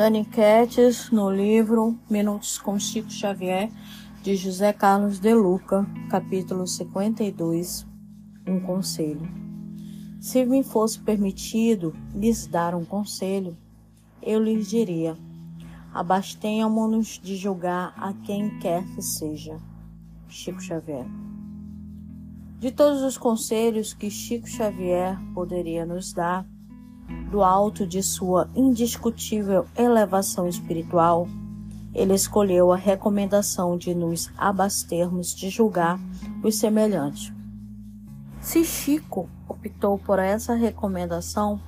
Dani Quetes, no livro Minutos com Chico Xavier, de José Carlos de Luca, capítulo 52, um conselho. Se me fosse permitido lhes dar um conselho, eu lhes diria: abstenhamos-nos de julgar a quem quer que seja. Chico Xavier. De todos os conselhos que Chico Xavier poderia nos dar, do alto de sua indiscutível elevação espiritual, ele escolheu a recomendação de nos abastermos de julgar os semelhantes. Se Chico optou por essa recomendação,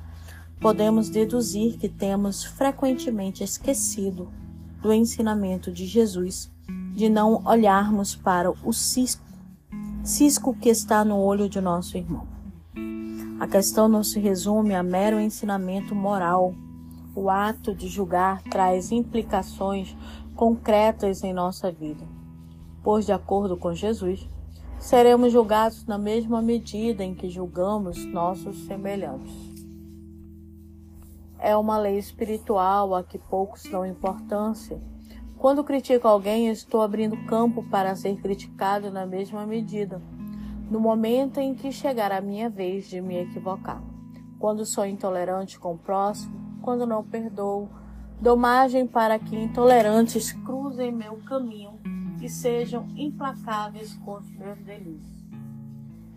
podemos deduzir que temos frequentemente esquecido do ensinamento de Jesus de não olharmos para o cisco, cisco que está no olho de nosso irmão. A questão não se resume a mero ensinamento moral. O ato de julgar traz implicações concretas em nossa vida, pois, de acordo com Jesus, seremos julgados na mesma medida em que julgamos nossos semelhantes. É uma lei espiritual a que poucos dão importância. Quando critico alguém, estou abrindo campo para ser criticado na mesma medida no momento em que chegar a minha vez de me equivocar. Quando sou intolerante com o próximo, quando não perdoo, dou margem para que intolerantes cruzem meu caminho e sejam implacáveis com os meus delícias.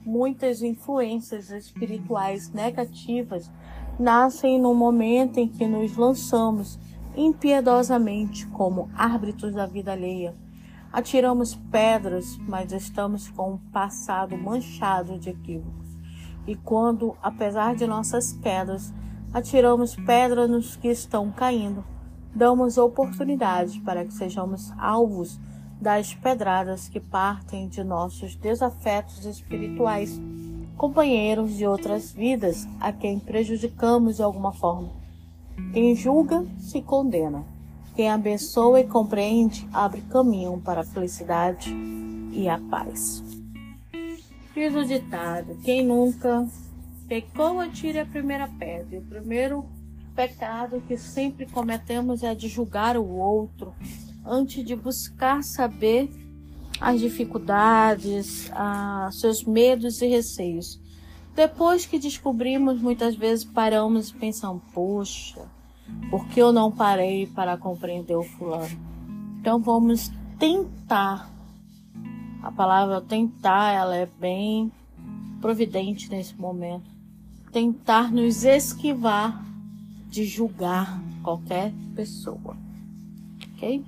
Muitas influências espirituais negativas nascem no momento em que nos lançamos impiedosamente como árbitros da vida alheia Atiramos pedras, mas estamos com um passado manchado de equívocos. E quando, apesar de nossas quedas, atiramos pedras nos que estão caindo, damos oportunidade para que sejamos alvos das pedradas que partem de nossos desafetos espirituais, companheiros de outras vidas a quem prejudicamos de alguma forma. Quem julga se condena. Quem abençoa e compreende abre caminho para a felicidade e a paz. Diz o ditado: quem nunca pecou, atire a primeira pedra. E o primeiro pecado que sempre cometemos é de julgar o outro antes de buscar saber as dificuldades, seus medos e receios. Depois que descobrimos, muitas vezes paramos e pensamos: poxa, por que eu não parei para compreender o fulano? Então vamos tentar. A palavra tentar, ela é bem providente nesse momento. Tentar nos esquivar de julgar qualquer pessoa. OK?